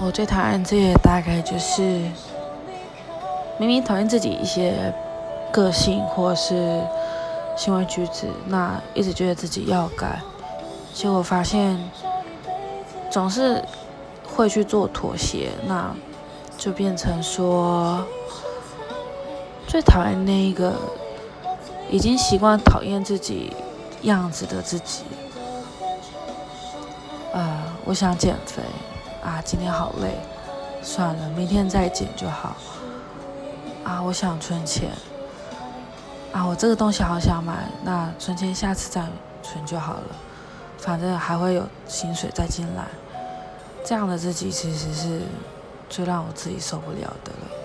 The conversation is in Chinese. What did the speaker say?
我最讨厌这个大概就是明明讨厌自己一些个性或是行为举止，那一直觉得自己要改，结果发现总是会去做妥协，那就变成说最讨厌那一个已经习惯讨厌自己样子的自己。呃，我想减肥。啊，今天好累，算了，明天再减就好。啊，我想存钱。啊，我这个东西好想买，那存钱下次再存就好了，反正还会有薪水再进来。这样的自己其实是最让我自己受不了的了。